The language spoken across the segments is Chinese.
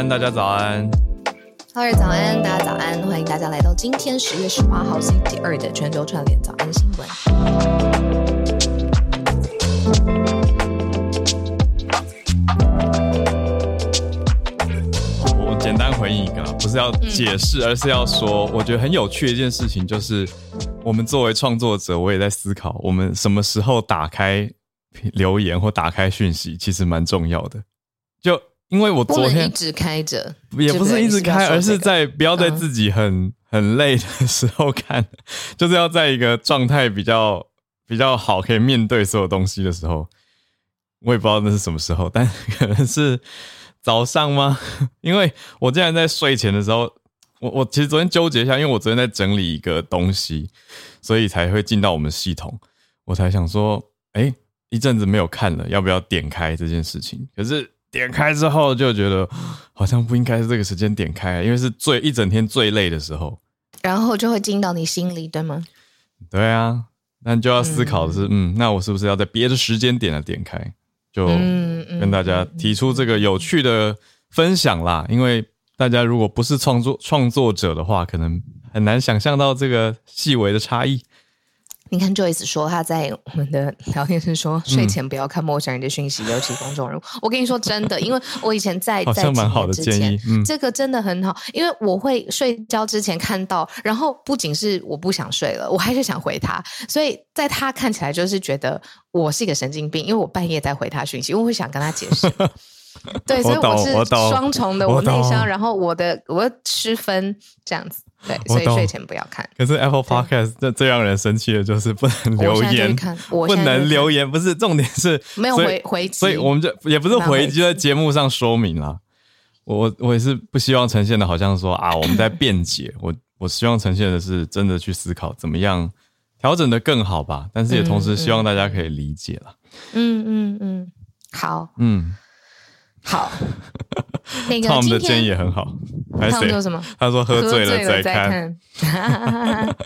安，大家早安。哈尔早安，大家早安，欢迎大家来到今天十月十八号星期二的全球串联早安新闻。我简单回应一个啦，不是要解释，而是要说，我觉得很有趣的一件事情，就是我们作为创作者，我也在思考，我们什么时候打开留言或打开讯息，其实蛮重要的。就因为我昨天一直开着，也不是一直开，而是在在不要在自己很、很累的时候看，就是要在一个状态比较比较好，可以面对所有东西的时候。我也不知道那是什么时候，但可能是早上吗？因为我竟然在睡前的时候，我我其实昨天纠结一下，因为我昨天在整理一个东西，所以才会进到我们系统，我才想说，哎、一阵子没有看了，要不要点开这件事情？可是点开之后就觉得好像不应该是这个时间点开，因为是最一整天最累的时候。然后就会进到你心里，对吗？对啊，那就要思考的是，嗯那我是不是要在别的时间点来点开？就嗯嗯跟大家提出这个有趣的分享啦。因为大家如果不是创作创作者的话，可能很难想象到这个细微的差异。你看 Joyce 说他在我们的聊天室说，睡前不要看陌生人的讯息，尤其公众人物。我跟你说真的，因为我以前在 好在几像蛮好的之前建议，嗯这个真的很好，因为我会睡觉之前看到，然后不仅是我不想睡了，我还是想回他，所以在他看起来就是觉得我是一个神经病，因为我半夜在回他讯息，因为我会想跟他解释。对，所以我懂是双重的，我我内伤，然后我的我要吃分这样子，对，所以睡前不要看。可是 Apple Podcast 这最让人生气的就是不能留言不能留言，不是重点是没有回回击。所以我们就也不是回就在节目上说明啦。我我我也是不希望呈现的，好像说啊我们在辩解，我我希望呈现的是真的去思考怎么样调整的更好吧，但是也同时希望大家可以理解啦。嗯嗯嗯，好。嗯好。那个 Tom 的建议也很好，还是说什么？他说喝醉了再再看，看。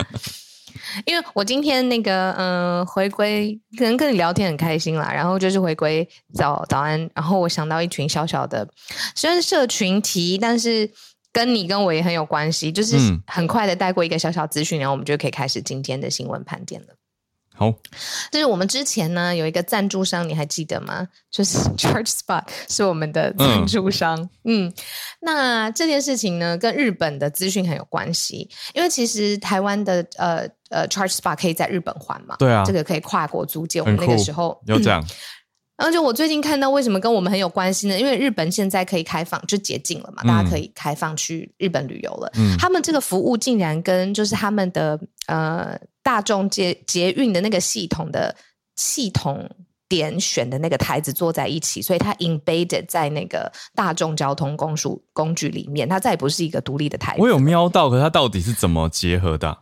因为我今天那个嗯、呃回归，可能跟你聊天很开心啦，然后就是回归早早安，然后我想到一群小小的，虽然是社群题，但是跟你跟我也很有关系，就是嗯很快的带过一个小小资讯，然后我们就可以开始今天的新闻盘点了。好，就是我们之前呢有一个赞助商，你还记得吗？就是 Charge Spot 是我们的赞助商。嗯那这件事情呢跟日本的资讯很有关系，因为其实台湾的呃呃 Charge Spot 可以在日本还嘛，对啊这个可以跨国租借。我们那个时候有讲，然 后就我最近看到，为什么跟我们很有关系呢？因为日本现在可以开放，就解禁了嘛，大家可以开放去日本旅游了。嗯他们这个服务竟然跟就是他们的呃大众捷捷运的那个系统的系统点选的那个台子坐在一起，所以它 embedded 在那个大众交通工具工具里面，它再也不是一个独立的台子。我有瞄到，可它到底是怎么结合的啊？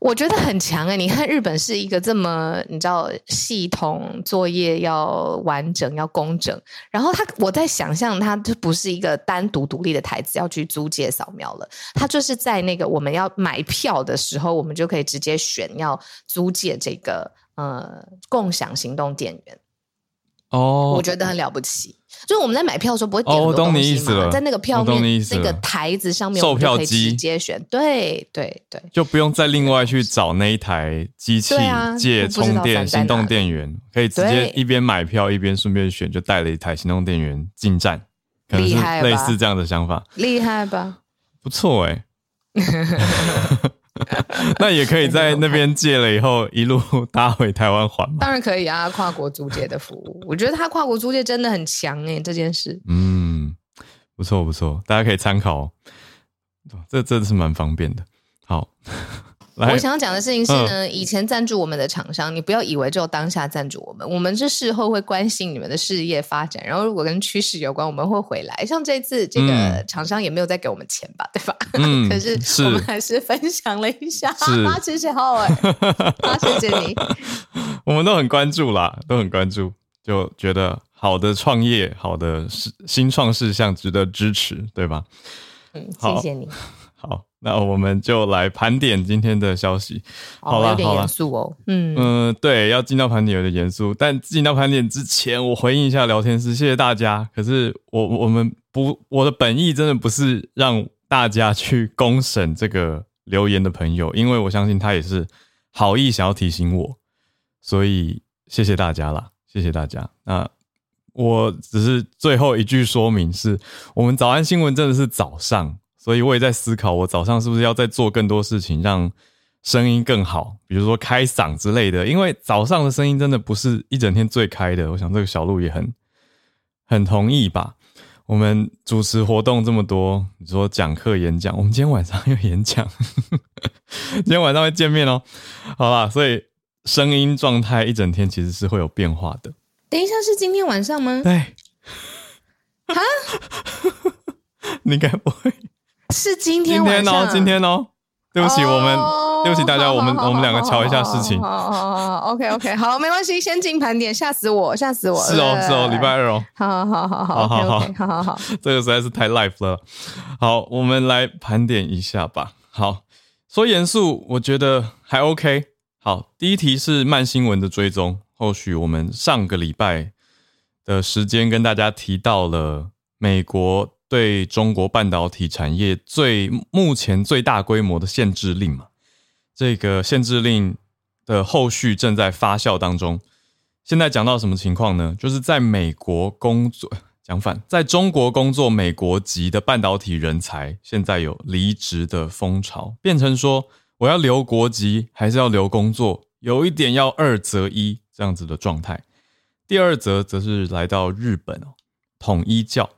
我觉得很强哎、你看日本是一个这么你知道系统作业要完整要工整，然后它我在想象它就不是一个单独独立的台子要去租借扫描了，它就是在那个我们要买票的时候，我们就可以直接选要租借这个呃共享行动电源。哦，我觉得很了不起。就是我们在买票的时候不会点哦我懂很多东西你意思了，在那个票面那个台子上面，售票机直接选。对对对，就不用再另外去找那一台机器借充电行动电源，可以直接一边买票一边顺便选，就带了一台行动电源进站，可能是厉害吧类似这样的想法，厉害吧？不错哎、那也可以在那边借了以后一路搭回台湾还嘛。当然可以啊，跨国租借的服务，我觉得他跨国租借真的很强诶、这件事。嗯，不错不错，大家可以参考哦。这真的是蛮方便的。好，来我想要讲的事情是呢，以前赞助我们的厂商，你不要以为只有当下赞助我们，我们是事后会关心你们的事业发展，然后如果跟趋势有关，我们会回来。像这次这个嗯厂商也没有再给我们钱吧，对吧？嗯 可是是我们还是分享了一下，是 啊，谢谢浩尔，啊，谢谢你。我们都很关注啦，都很关注，就觉得好的创业、好的新创事项值得支持，对吧？嗯，好谢谢你。好，那我们就来盘点今天的消息。好了，有点严肃哦。嗯，嗯，对，要进到盘点有点严肃，但进到盘点之前，我回应一下聊天室，谢谢大家。可是我我们不，我的本意真的不是让大家去公审这个留言的朋友，因为我相信他也是好意想要提醒我，所以谢谢大家啦，谢谢大家。那我只是最后一句说明是，我们早安新闻真的是早上，所以我也在思考，我早上是不是要再做更多事情，让声音更好，比如说开嗓之类的。因为早上的声音真的不是一整天最开的，我想这个小鹿也很很同意吧。我们主持活动这么多，你说讲课、演讲，我们今天晚上有演讲，今天晚上会见面哦。好啦，所以声音状态一整天其实是会有变化的。等一下是今天晚上吗？对，你该不会是今今天晚上？天哦？今天哦？对不起，我们哦对不起大家，我们我们两个瞧一下事情。好好好，OK OK，好，没关系，先进盘点，吓死我，吓死我。是哦，是哦，礼拜二哦。好好好好好好好好好。这个实在是太 life 了。好，我们来盘点一下吧。好，说严肃，我觉得还 OK。好，第一题是慢新闻的追踪。后续我们上个礼拜的时间跟大家提到了美国对中国半导体产业最目前最大规模的限制令嘛，这个限制令的后续正在发酵当中。现在讲到什么情况呢？就是在美国工作。相反，在中国工作美国籍的半导体人才，现在有离职的风潮，变成说我要留国籍还是要留工作，有一点要二择一这样子的状态。第二则则是来到日本哦，统一教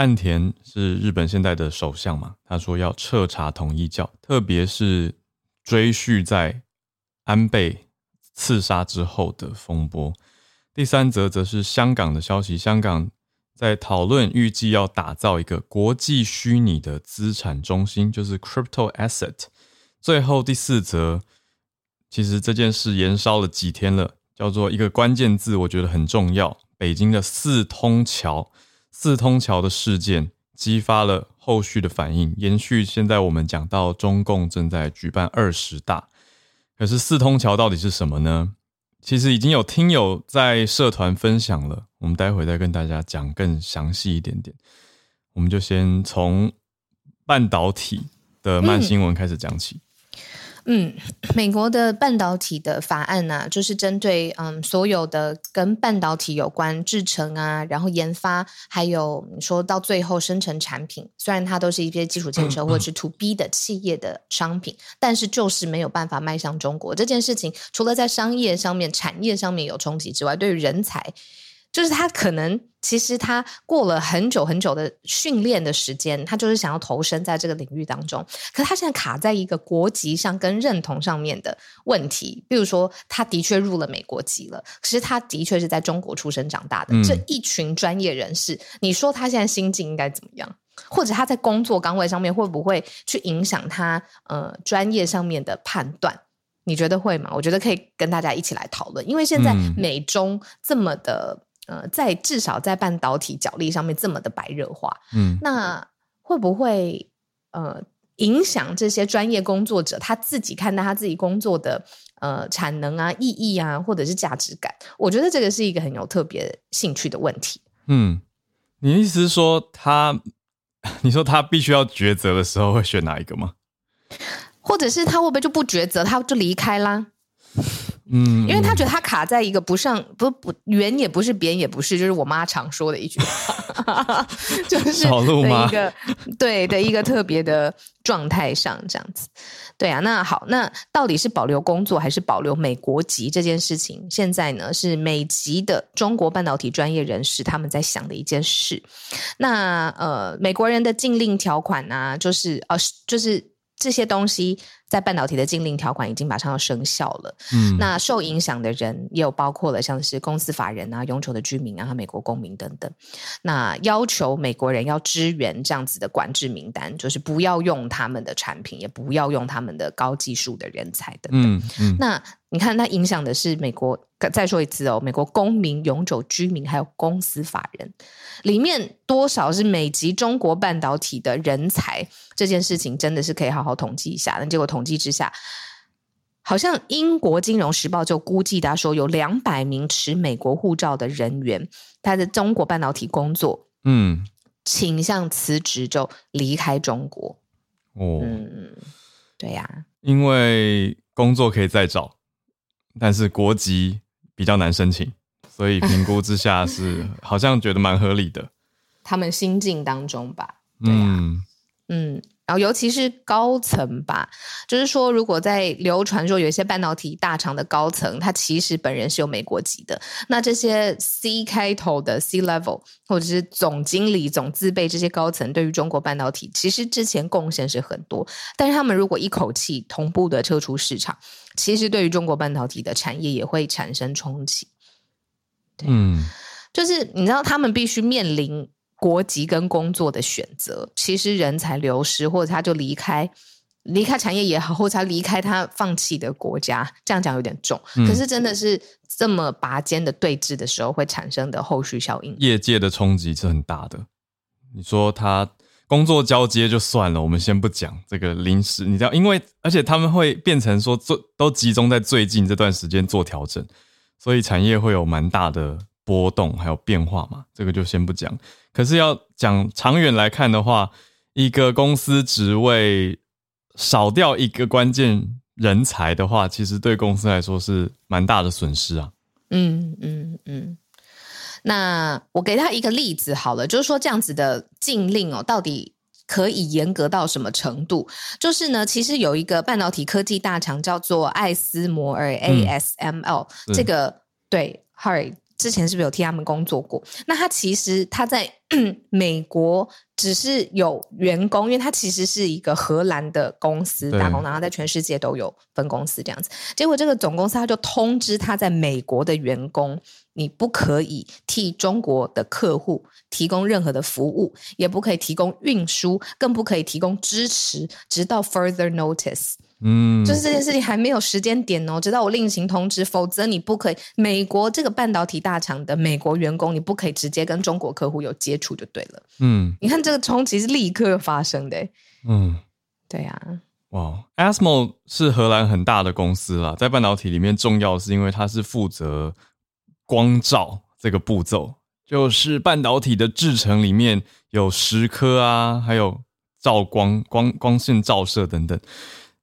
岸田是日本现在的首相嘛，他说要彻查统一教，特别是追续在安倍刺杀之后的风波。第三则则是香港的消息，香港。在讨论预计要打造一个国际虚拟的资产中心，就是 crypto asset。最后第四则，其实这件事延烧了几天了，叫做一个关键字，我觉得很重要。北京的四通桥，四通桥的事件激发了后续的反应，延续现在我们讲到中共正在举办二十大，可是四通桥到底是什么呢？其实已经有听友在社团分享了，我们待会再跟大家讲更详细一点点。我们就先从半导体的慢新闻开始讲起。嗯，美国的半导体的法案呢、就是针对嗯所有的跟半导体有关制成啊，然后研发，还有你说到最后生成产品，虽然它都是一些基础建设或者是 to B 的企业的商品，但是就是没有办法迈向中国这件事情，除了在商业上面、产业上面有冲击之外，对于人才。就是他可能其实他过了很久很久的训练的时间，他就是想要投身在这个领域当中。可是他现在卡在一个国籍上跟认同上面的问题，比如说他的确入了美国籍了，可是他的确是在中国出生长大的。嗯这一群专业人士，你说他现在心境应该怎么样？或者他在工作岗位上面会不会去影响他呃专业上面的判断？你觉得会吗？我觉得可以跟大家一起来讨论，因为现在嗯美中这么的。呃，在至少在半导体角力上面这么的白热化，嗯那会不会呃影响这些专业工作者他自己看待他自己工作的呃产能啊、意义啊，或者是价值感。我觉得这个是一个很有特别兴趣的问题。嗯，你的意思是说他，你说他必须要抉择的时候会选哪一个吗？或者是他会不会就不抉择，他就离开啦？嗯，因为他觉得他卡在一个不上不不圆也不是扁也不是，就是我妈常说的一句话，就是的一个对的一个特别的状态上这样子。对啊，那好，那到底是保留工作还是保留美国籍这件事情，现在呢是美籍的中国半导体专业人士他们在想的一件事。那呃，美国人的禁令条款啊，就是呃，就是这些东西在半导体的禁令条款已经马上要生效了。嗯，那受影响的人也有包括了像是公司法人啊、永久的居民啊、和美国公民等等。那要求美国人要支援这样子的管制名单，就是不要用他们的产品，也不要用他们的高技术的人才等等。嗯嗯，那你看，它影响的是美国。再说一次哦，美国公民、永久居民还有公司法人，里面多少是美籍中国半导体的人才？这件事情真的是可以好好统计一下。那结果统计之下，好像英国金融时报就估计他说有两百名持美国护照的人员，他在中国半导体工作，嗯，倾向辞职就离开中国。哦，嗯，对呀、因为工作可以再找，但是国籍比较难申请，所以评估之下是 好像觉得蛮合理的。他们心境当中吧。对啊嗯嗯，然后尤其是高层吧，就是说，如果在流传说有一些半导体大厂的高层，他其实本人是有美国籍的，那这些 C 开头的 C level 或者是总经理、总自备这些高层，对于中国半导体其实之前贡献是很多，但是他们如果一口气同步的撤出市场，其实对于中国半导体的产业也会产生冲击。对嗯。就是你知道，他们必须面临国籍跟工作的选择。其实人才流失，或者他就离开，离开产业也好，或者他离开他放弃的国家，这样讲有点重。嗯可是真的是这么拔尖的对峙的时候，会产生的后续效应。业界的冲击是很大的。你说他工作交接就算了，我们先不讲这个临时，你知道，因为而且他们会变成说最都集中在最近这段时间做调整，所以产业会有蛮大的波动还有变化嘛，这个就先不讲。可是要讲长远来看的话，一个公司职位少掉一个关键人才的话，其实对公司来说是蛮大的损失啊。嗯嗯嗯。那我给他一个例子好了，就是说这样子的禁令哦，到底可以严格到什么程度？就是呢，其实有一个半导体科技大厂叫做艾斯摩尔 （ASML），、是这个对 Harry 之前是不是有替他们工作过？那他其实他在 美国只是有员工，因为他其实是一个荷兰的公司打工，然后在全世界都有分公司这样子。结果这个总公司他就通知他在美国的员工，你不可以替中国的客户提供任何的服务，也不可以提供运输，更不可以提供支持，直到 further notice。嗯，就是这件事情还没有时间点哦，直到我另行通知，否则你不可以。美国这个半导体大厂的美国员工，你不可以直接跟中国客户有接触就对了。嗯你看这个冲击是立刻发生的欸，嗯。对啊，哇，ASML 是荷兰很大的公司啦，在半导体里面重要是因为它是负责光照这个步骤，就是半导体的制成里面有蚀刻啊，还有照光、光光线照射等等。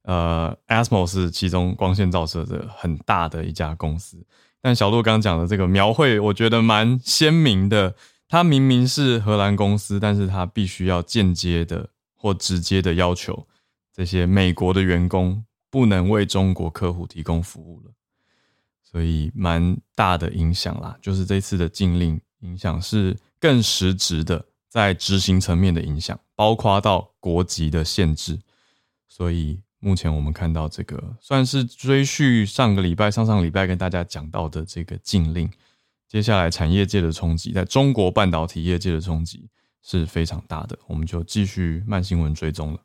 呃，ASML 是其中光线照射的很大的一家公司，但小鹿刚刚讲的这个描绘，我觉得蛮鲜明的。它明明是荷兰公司，但是它必须要间接的或直接的要求这些美国的员工不能为中国客户提供服务了，所以蛮大的影响啦。就是这次的禁令影响是更实质的，在执行层面的影响，包括到国籍的限制。所以目前我们看到这个算是追续上个礼拜、上上礼拜跟大家讲到的这个禁令，接下来产业界的冲击，在中国半导体业界的冲击是非常大的。我们就继续慢新闻追踪了。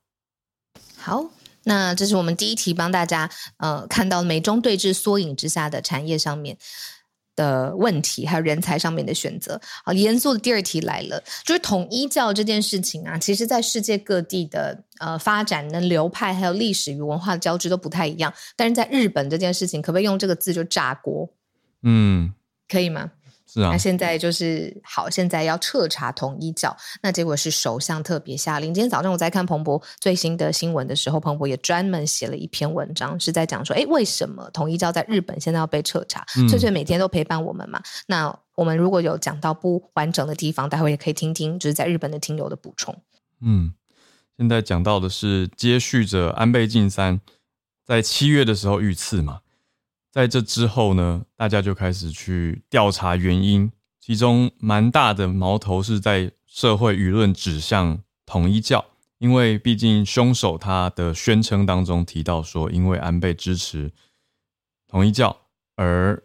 好。那这是我们第一题，帮大家呃看到美中对峙缩影之下的产业上面。的问题，还有人才上面的选择。好，严肃的第二题来了，就是统一教这件事情啊，其实在世界各地的呃发展的流派，还有历史与文化的交织都不太一样。但是在日本这件事情，可不可以用这个字就炸锅？嗯，可以吗？是啊那，现在就是好，现在要彻查统一教，那结果是首相特别下令。今天早上我在看彭博最新的新闻的时候，彭博也专门写了一篇文章，是在讲说，哎，为什么统一教在日本现在要被彻查？嗯翠翠每天都陪伴我们嘛，那我们如果有讲到不完整的地方，待会也可以听听，就是在日本的听友的补充。嗯，现在讲到的是接续着安倍晋三在七月的时候遇刺嘛，在这之后呢，大家就开始去调查原因，其中蛮大的矛头是在社会舆论指向统一教，因为毕竟凶手他的宣称当中提到说，因为安倍支持统一教，而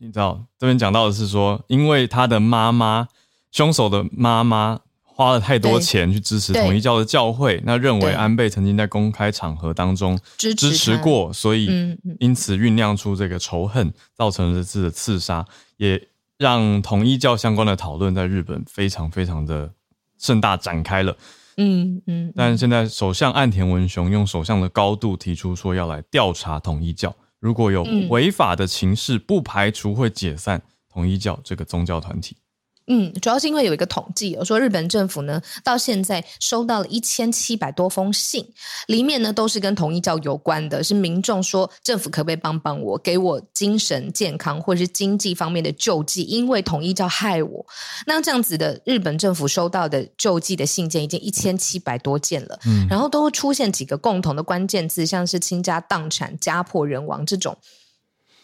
你知道这边讲到的是说，因为他的妈妈，凶手的妈妈花了太多钱去支持对。统一教的教会，那认为安倍曾经在公开场合当中支持过，所以因此酝酿出这个仇恨，造成了这次的刺杀，也让统一教相关的讨论在日本非常非常的盛大展开了。嗯嗯，但现在首相岸田文雄用首相的高度提出说要来调查统一教，如果有嗯。违法的情势，不排除会解散统一教这个宗教团体。嗯，主要是因为有一个统计，有说日本政府呢到现在收到了一千七百多封信，里面呢都是跟统一教有关的，是民众说政府可不可以帮帮我，给我精神健康或者是经济方面的救济，因为统一教害我。那这样子的日本政府收到的救济的信件已经一千七百多件了，嗯然后都会出现几个共同的关键字，像是倾家荡产、家破人亡这种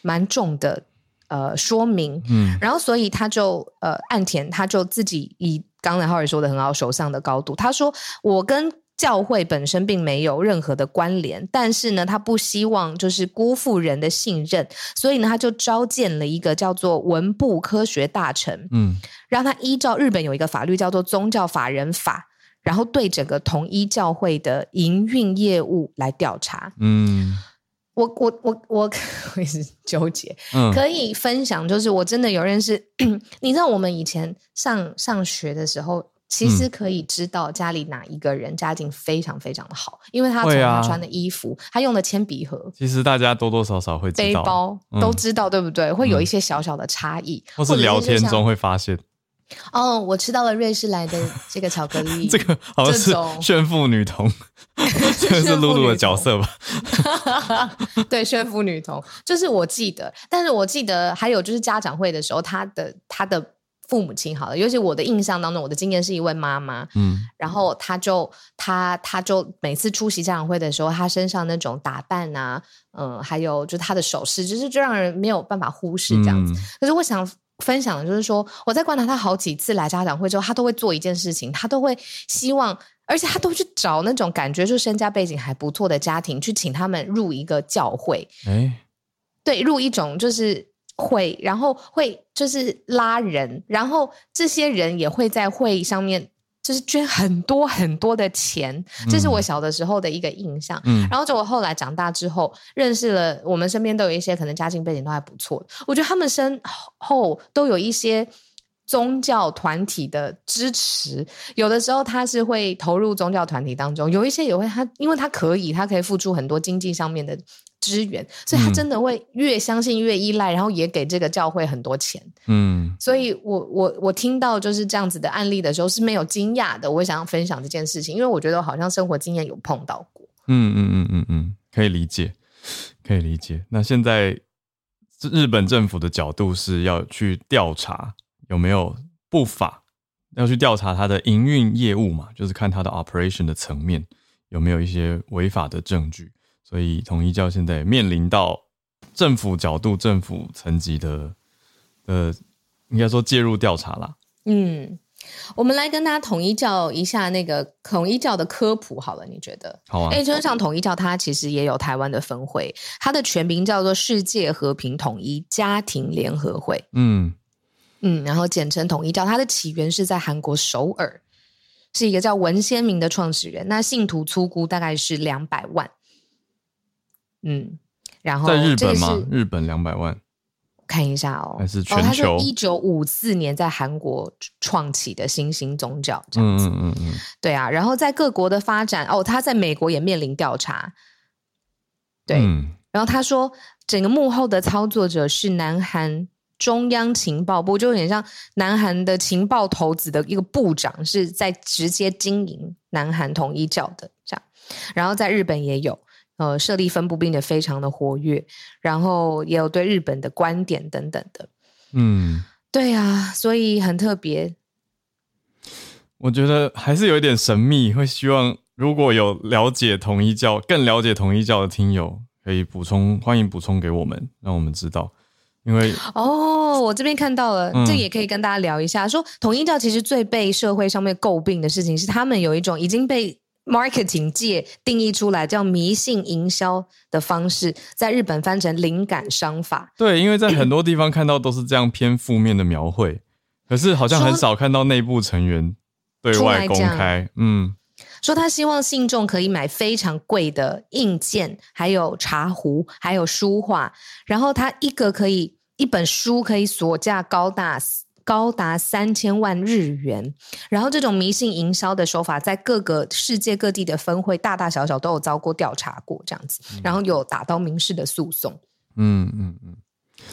蛮重的呃说明。嗯然后所以他就呃，岸田他就自己以刚才浩尔说的很好，首相的高度，他说我跟。教会本身并没有任何的关联，但是呢，他不希望就是辜负人的信任，所以呢，他就召见了一个叫做文部科学大臣，嗯让他依照日本有一个法律叫做宗教法人法，然后对整个统一教会的营运业务来调查。嗯我我我我 我也是纠结，嗯，可以分享，就是我真的有认识，你知道我们以前上上学的时候，其实可以知道家里哪一个人家境非常非常的好，因为他穿的衣服，他用的铅笔盒、其实大家多多少少会知道，背包嗯。都知道，对不对？会有一嗯。些小小的差异，或是聊天中会会发现，哦，我吃到了瑞士来的这个巧克力，这个好像是炫富女童，这个是露露的角色吧？对，炫富女童，就是我记得，但是我记得还有就是家长会的时候，他的他的父母亲好了，尤其我的印象当中，我的经验是一位妈妈，嗯然后她就她她就每次出席家长会的时候，她身上那种打扮啊，嗯、还有就是他的首饰，就是就让人没有办法忽视这样子。嗯可是我想分享的就是说，我在观察他好几次来家长会之后，他都会做一件事情，他都会希望，而且他都会去找那种感觉就身家背景还不错的家庭，去请他们入一个教会，哎，对，入一种就是会，然后会就是拉人，然后这些人也会在会上面就是捐很多很多的钱，这是我小的时候的一个印象。嗯然后就我后来长大之后，认识了我们身边都有一些可能家境背景都还不错，我觉得他们身后都有一些宗教团体的支持，有的时候他是会投入宗教团体当中，有一些也会他因为他可以，他可以付出很多经济上面的支援，所以他嗯真的会越相信越依赖，然后也给这个教会很多钱。嗯所以我我我听到就是这样子的案例的时候是没有惊讶的，我想要分享这件事情，因为我觉得我好像生活经验有碰到过。嗯嗯嗯嗯嗯，可以理解，可以理解。那现在日本政府的角度是要去调查有没有不法，要去调查它的营运业务嘛，就是看它的 operation 的层面有没有一些违法的证据。所以统一教现在也面临到政府角度、政府层级的呃，应该说介入调查啦。嗯，我们来跟大家统一教一下那个统一教的科普好了，你觉得？好啊，哎，就像统一教，它其实也有台湾的分会，它的全名叫做世界和平统一家庭联合会，嗯嗯，然后简称统一教。它的起源是在韩国首尔，是一个叫文先明的创始人。那信徒粗估大概是两百万，嗯，然后在日这个本吗是？日本两百万，看一下哦，还是哦，它是全球一九五四年在韩国创起的新兴宗教，这样嗯子。嗯嗯嗯，对啊，然后在各国的发展，哦，他在美国也面临调查。对，嗯然后他说，整个幕后的操作者是南韩中央情报部，就有点像南韩的情报头子的一个部长，是在直接经营南韩统一教的这样。然后在日本也有，呃，设立分部并且非常的活跃，然后也有对日本的观点等等的。嗯，对啊，所以很特别。我觉得还是有一点神秘，会希望如果有了解统一教、更了解统一教的听友，可以补充，欢迎补充给我们，让我们知道。因为哦，我这边看到了，嗯这也可以跟大家聊一下。说统一教其实最被社会上面诟病的事情是，他们有一种已经被 marketing 界定义出来叫迷信营销的方式，在日本翻成灵感商法。对，因为在很多地方看到都是这样偏负面的描绘，可是好像很少看到内部成员对外公开。嗯说他希望信众可以买非常贵的硬件，还有茶壶，还有书画，然后他一个可以一本书可以所价高达高达三千万日元，然后这种迷信营销的手法，在各个世界各地的分会大大小小都有遭过调查过，这样子，然后有打到民事的诉讼，嗯嗯嗯，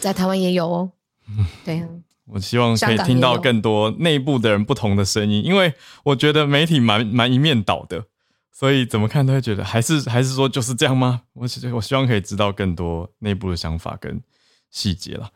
在台湾也有哦，嗯对啊，我希望可以听到更多内部的人不同的声音，因为我觉得媒体蛮蛮一面倒的，所以怎么看都会觉得还是还是说就是这样吗？我希我希望可以知道更多内部的想法跟细节了。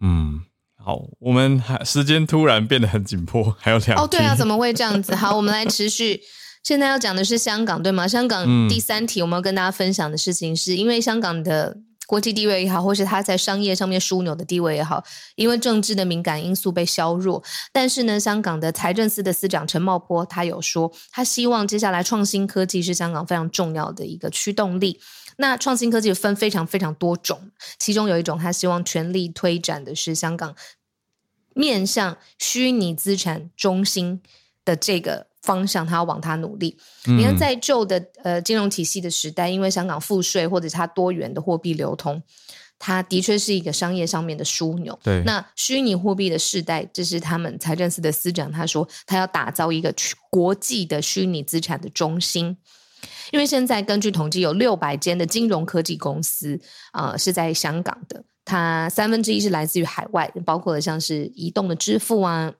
嗯，好，我们还时间突然变得很紧迫，还有两哦，对啊，怎么会这样子？好，我们来持续。现在要讲的是香港，对吗？香港嗯第三题，我们要跟大家分享的事情是，因为香港的国际地位也好，或是他在商业上面枢纽的地位也好，因为政治的敏感因素被削弱。但是呢，香港的财政司的司长陈茂波他有说，他希望接下来创新科技是香港非常重要的一个驱动力。那创新科技分非常非常多种，其中有一种他希望全力推展的是香港面向虚拟资产中心的这个方向，他要往他努力。你看，嗯在旧的呃金融体系的时代，因为香港赋税或者是它多元的货币流通，它的确是一个商业上面的枢纽。对那虚拟货币的时代，这是他们财政司的司长他说，他要打造一个区国际的虚拟资产的中心。因为现在根据统计，有六百间的金融科技公司啊、呃是在香港的，它三分之一是来自于海外，包括了像是移动的支付啊、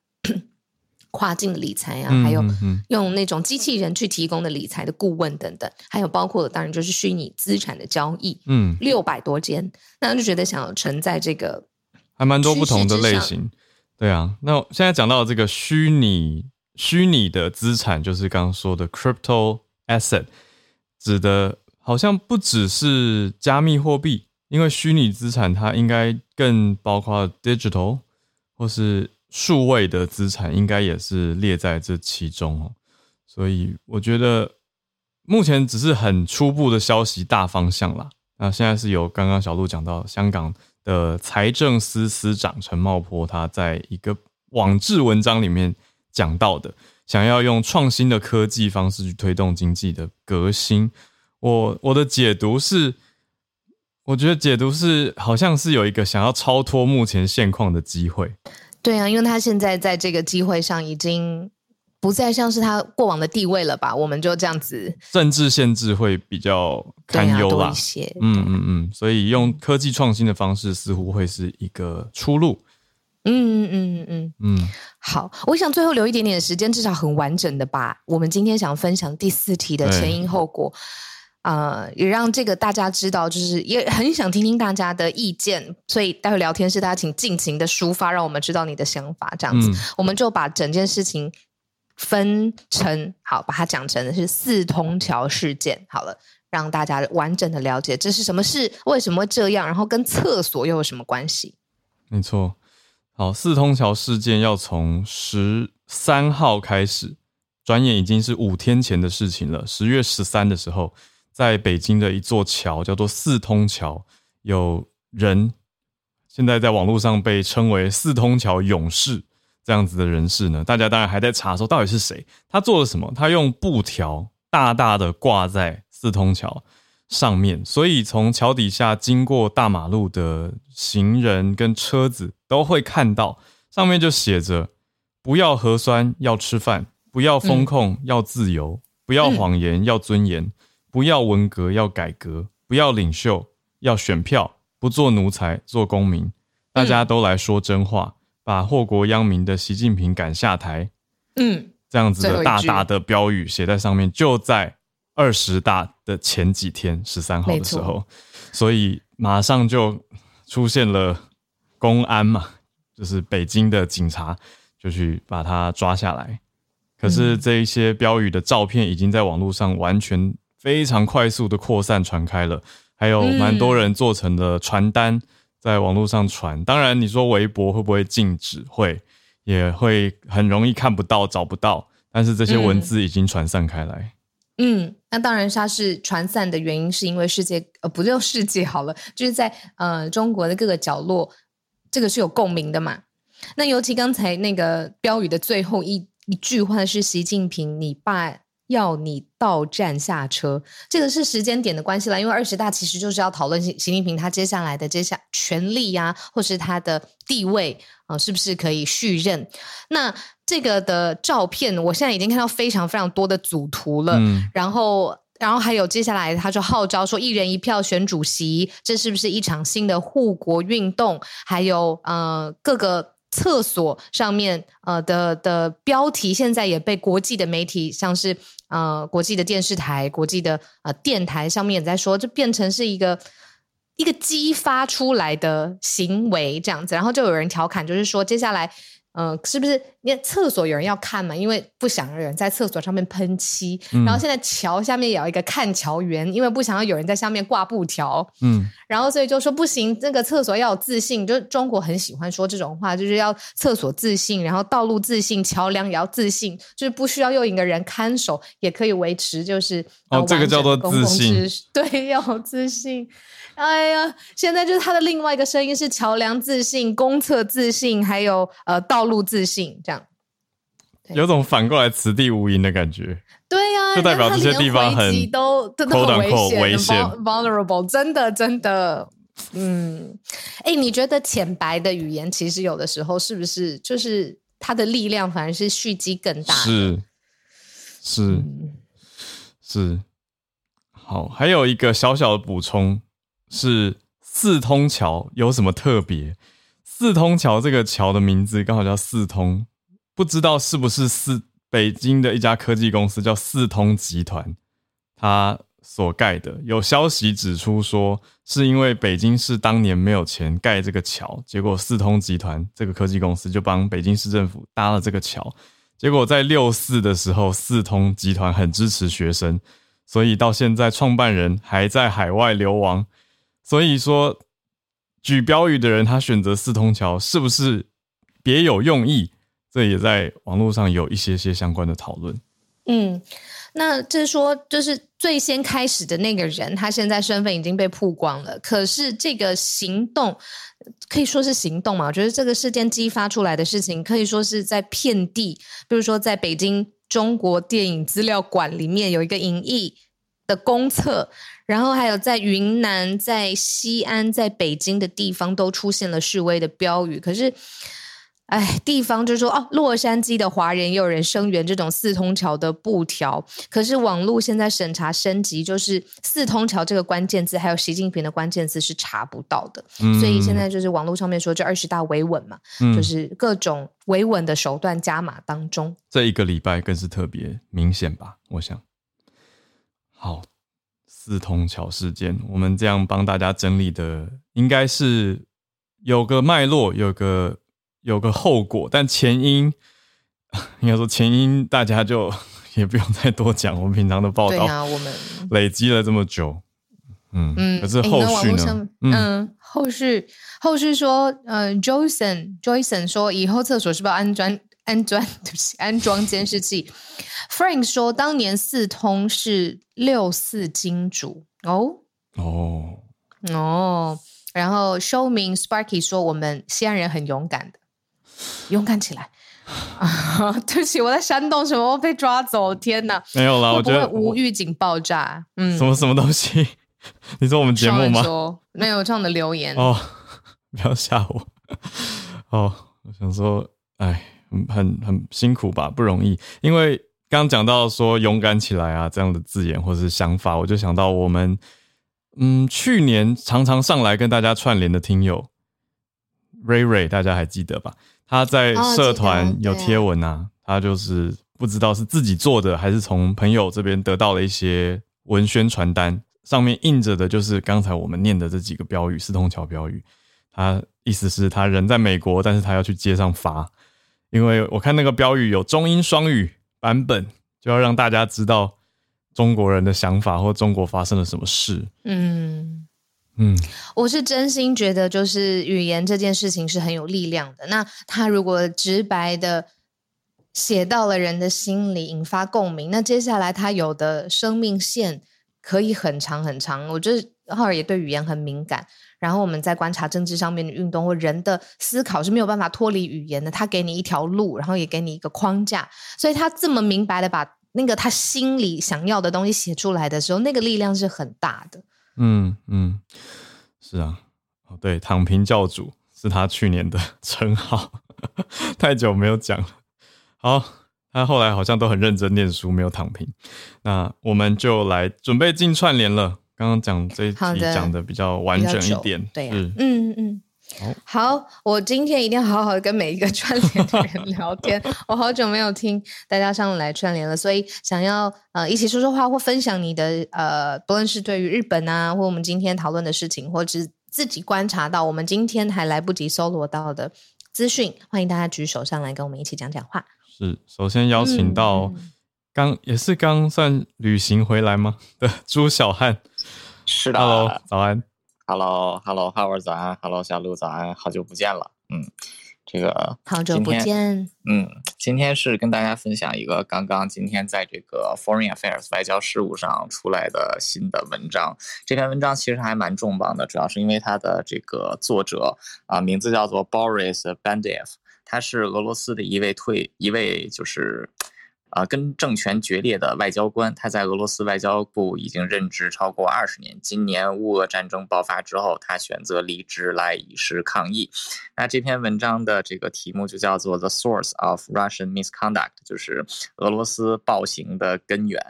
跨境的理财啊，嗯还有用那种机器人去提供的理财的顾问等等，还有包括了当然就是虚拟资产的交易，嗯，六百多间，那就觉得想要承载这个还蛮多不同的类型。对啊，那现在讲到这个虚拟虚拟的资产，就是刚刚说的 crypto asset，指的好像不只是加密货币，因为虚拟资产它应该更包括 digital 或是数位的资产，应该也是列在这其中哦。所以我觉得目前只是很初步的消息，大方向啦。那现在是由刚刚小鹿讲到香港的财政司司长陈茂波，他在一个网志文章里面讲到的，想要用创新的科技方式去推动经济的革新。我我的解读是，我觉得解读是好像是有一个想要超脱目前现况的机会。对啊，因为他现在在这个机会上已经不再像是他过往的地位了吧？我们就这样子政治限制会比较堪忧一。些，嗯嗯嗯，所以用科技创新的方式似乎会是一个出路。嗯嗯嗯嗯，嗯，好，我想最后留一点点的时间，至少很完整的把我们今天想分享第四题的前因后果，呃，也让这个大家知道，就是也很想听听大家的意见，所以待会聊天室大家请尽情的抒发，让我们知道你的想法，这样子，嗯我们就把整件事情分成好，把它讲成是四通桥事件，好了。让大家完整的了解这是什么事，为什么会这样，然后跟厕所又有什么关系？没错。好，四通桥事件要从十三号开始，转眼已经是五天前的事情了。十月十三的时候，在北京的一座桥叫做四通桥，有人现在在网络上被称为“四通桥勇士”这样子的人士呢，大家当然还在查说到底是谁，他做了什么？他用布条大大的挂在四通桥，上面，所以从桥底下经过大马路的行人跟车子都会看到，上面就写着：不要核酸，要吃饭；不要风控，要自由；不要谎言，要尊严；不要文革，要改革；不要领袖，要选票；不做奴才，做公民。大家都来说真话，把祸国殃民的习近平赶下台。嗯，这样子的大大的标语写在上面，就在二十大的前几天，十三号的时候，所以马上就出现了公安嘛，就是北京的警察就去把他抓下来。可是这一些标语的照片已经在网络上完全非常快速的扩散传开了，还有蛮多人做成了传单在网络上传。当然，你说微博会不会禁止？会，也会很容易看不到、找不到。但是这些文字已经传散开来。嗯，那当然，它是传散的原因，是因为世界呃，不就世界好了，就是在呃中国的各个角落，这个是有共鸣的嘛。那尤其刚才那个标语的最后一一句话是习近平，你爸要你到站下车，这个是时间点的关系啦。因为二十大其实就是要讨论习习近平他接下来的接下权力呀、或是他的地位啊、呃是不是可以续任？那这个的照片，我现在已经看到非常非常多的组图了。嗯，然后，然后还有接下来，他就号召说一人一票选主席，这是不是一场新的护国运动？还有呃，各个厕所上面呃的的标题，现在也被国际的媒体，像是呃国际的电视台、国际的呃电台上面也在说，就变成是一个。一个激发出来的行为这样子，然后就有人调侃，就是说接下来，呃，是不是你看厕所有人要看嘛？因为不想有人在厕所上面喷漆，然后现在桥下面也有一个看桥员，因为不想要有人在下面挂布条，嗯，然后所以就说不行，那个厕所要有自信，就是中国很喜欢说这种话，就是要厕所自信，然后道路自信，桥梁也要自信，就是不需要又一个人看守，也可以维持就是呃哦这个叫做自信 对，要有自信。哎呀，现在就是他的另外一个声音是桥梁自信、公厕自信，还有呃道路自信，这样。有种反过来此地无银的感觉。对呀、就代表这些地方很都真的很危危险 vulnerable，真的真的。嗯，哎，你觉得浅白的语言其实有的时候是不是就是它的力量反而是蓄积更大？是是嗯是，好，还有一个小小的补充是四通桥有什么特别？四通桥这个桥的名字刚好叫四通，不知道是不是四北京的一家科技公司叫四通集团，它所盖的。有消息指出说，是因为北京市当年没有钱盖这个桥，结果四通集团这个科技公司就帮北京市政府搭了这个桥。结果在六四的时候，四通集团很支持学生，所以到现在创办人还在海外流亡。所以说，举标语的人他选择四通桥是不是别有用意？这也在网络上有一些些相关的讨论。嗯，那就是说，就是最先开始的那个人，他现在身份已经被曝光了。可是这个行动可以说是行动嘛？我觉得这个事件激发出来的事情，可以说是在遍地，比如说在北京中国电影资料馆里面有一个影艺的公厕。然后还有在云南、在西安、在北京的地方都出现了示威的标语，可是。哎，地方就说哦，洛杉矶的华人也有人声援这种四通桥的布条，可是网络现在审查升级，就是四通桥这个关键字，还有习近平的关键字是查不到的，嗯所以现在就是网络上面说这二十大维稳嘛，嗯就是各种维稳的手段加码当中。这一个礼拜更是特别明显吧？我想，好，四通桥事件，我们这样帮大家整理的，应该是有个脉络，有个有个后果，但前因应该说前因，大家就 也不用再多讲，我们平常的报道、对呀、我们累积了这么久，嗯嗯，可是后续呢？嗯后续后续说，呃，Joyson Joyson 说以后厕所是不是要安装安装 对不起安装监视器？Frank 说当年四通是六四金主哦哦，哦，然后 Show 明 Sparky 说我们西安人很勇敢的，勇敢起来。啊，对不起，我在煽动，什么被抓走？天哪！没有啦，我觉得无预警爆炸？嗯什，么什么东西，你说我们节目吗？说没有这样的留言哦，不要吓我哦。我想说，哎，很很辛苦吧，不容易。因为刚刚讲到说勇敢起来啊这样的字眼或是想法，我就想到我们嗯去年常常上来跟大家串联的听友瑞瑞，大家还记得吧？他在社团有贴文啊，他就是不知道是自己做的还是从朋友这边得到了一些文宣传单。上面印着的就是刚才我们念的这几个标语，四通桥标语。他意思是他人在美国，但是他要去街上发，因为我看那个标语有中英双语版本，就要让大家知道中国人的想法或中国发生了什么事。嗯嗯，我是真心觉得，就是语言这件事情是很有力量的。那他如果直白的写到了人的心里，引发共鸣，那接下来他有的生命线。可以很长很长，我觉得浩尔也对语言很敏感。然后我们在观察政治上面的运动或人的思考是没有办法脱离语言的。他给你一条路，然后也给你一个框架，所以他这么明白的把那个他心里想要的东西写出来的时候，那个力量是很大的。嗯嗯，是啊，哦对，躺平教主是他去年的 称号，太久没有讲了。好。他后来好像都很认真念书，没有躺平。那我们就来准备进串联了。刚刚讲这一题讲的比较完整一点，对，嗯嗯嗯。好，好，我今天一定要好好的跟每一个串联的人聊天。我好久没有听大家上来串联了，所以想要呃一起说说话或分享你的呃，不论是对于日本啊，或我们今天讨论的事情，或者自己观察到我们今天还来不及搜罗到的资讯，欢迎大家举手上来跟我们一起讲讲话。是，首先邀请到刚也是刚算旅行回来吗 的朱小汉，是的，Hello，早安，Hello，Hello，Howard 早安，Hello，小鹿早安，好久不见了，嗯，这个好久不见，嗯，今天是跟大家分享一个刚刚今天在这个 Foreign Affairs 外交事务上出来的新的文章，这篇文章其实还蛮重磅的，主要是因为它的这个作者啊名字叫做 Boris Bandev。他是俄罗斯的一位退一位就是。啊，跟政权决裂的外交官，他在俄罗斯外交部已经任职超过二十年。今年乌俄战争爆发之后，他选择离职来以示抗议。那这篇文章的这个题目就叫做《The Source of Russian Misconduct》，就是俄罗斯暴行的根源。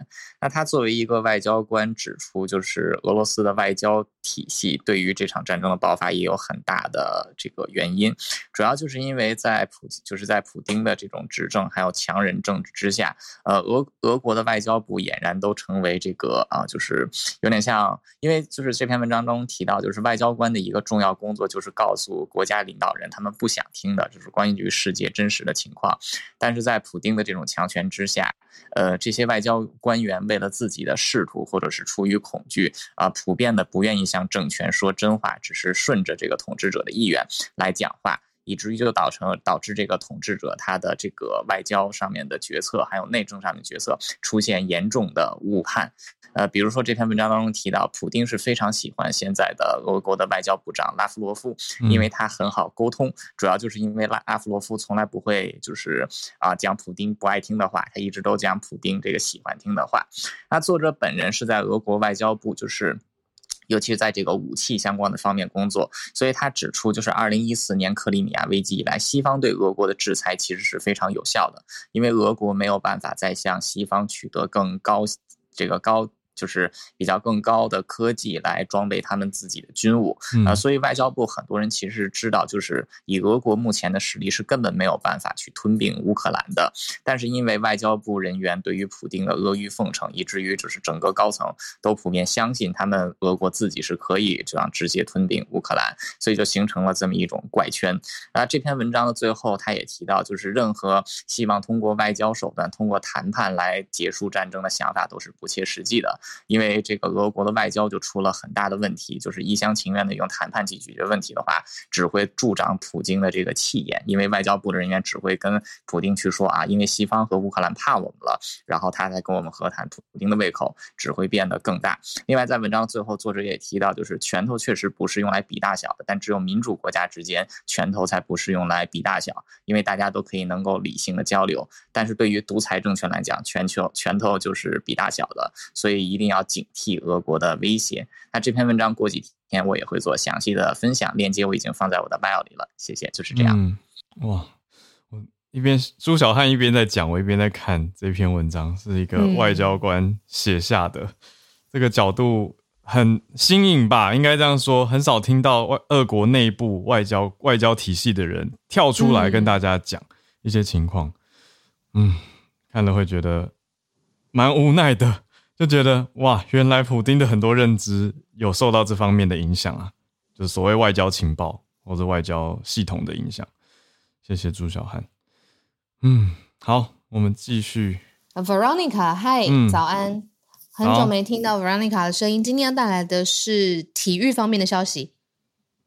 那他作为一个外交官指出，就是俄罗斯的外交体系对于这场战争的爆发也有很大的这个原因，主要就是因为在普就是在普京的这种执政还有强人政治之下。呃，俄俄国的外交部俨然都成为这个啊，就是有点像，因为就是这篇文章中提到，就是外交官的一个重要工作就是告诉国家领导人他们不想听的，就是关于世界真实的情况。但是在普京的这种强权之下，呃，这些外交官员为了自己的仕途或者是出于恐惧啊，普遍的不愿意向政权说真话，只是顺着这个统治者的意愿来讲话。以至于就导成导致这个统治者他的这个外交上面的决策，还有内政上面决策出现严重的误判。呃，比如说这篇文章当中提到，普京是非常喜欢现在的俄国的外交部长拉夫罗夫，因为他很好沟通。主要就是因为拉拉夫罗夫从来不会就是啊讲普京不爱听的话，他一直都讲普京这个喜欢听的话。那作者本人是在俄国外交部，就是。尤其是在这个武器相关的方面工作，所以他指出，就是二零一四年克里米亚危机以来，西方对俄国的制裁其实是非常有效的，因为俄国没有办法再向西方取得更高这个高。就是比较更高的科技来装备他们自己的军务啊，所以外交部很多人其实知道，就是以俄国目前的实力是根本没有办法去吞并乌克兰的。但是因为外交部人员对于普京的阿谀奉承，以至于就是整个高层都普遍相信他们俄国自己是可以这样直接吞并乌克兰，所以就形成了这么一种怪圈。啊，这篇文章的最后他也提到，就是任何希望通过外交手段、通过谈判来结束战争的想法都是不切实际的。因为这个俄国的外交就出了很大的问题，就是一厢情愿的用谈判去解决问题的话，只会助长普京的这个气焰。因为外交部的人员只会跟普京去说啊，因为西方和乌克兰怕我们了，然后他才跟我们和谈。普京的胃口只会变得更大。另外，在文章最后，作者也提到，就是拳头确实不是用来比大小的，但只有民主国家之间，拳头才不是用来比大小，因为大家都可以能够理性的交流。但是对于独裁政权来讲，全球拳头就是比大小的，所以一。一定要警惕俄国的威胁。那这篇文章过几天我也会做详细的分享，链接我已经放在我的 bio 里了。谢谢，就是这样。嗯，哇，我一边朱小汉一边在讲，我一边在看这篇文章，是一个外交官写下的，这个角度很新颖吧？应该这样说，很少听到外俄国内部外交外交体系的人跳出来跟大家讲一些情况。嗯，看了会觉得蛮无奈的，就觉得哇，原来普丁的很多认知有受到这方面的影响啊，就是所谓外交情报或者外交系统的影响。谢谢朱小汉。嗯，好，我们继续。Veronica，嗨，嗯早安！很久没听到 Veronica 的声音，今天要带来的是体育方面的消息。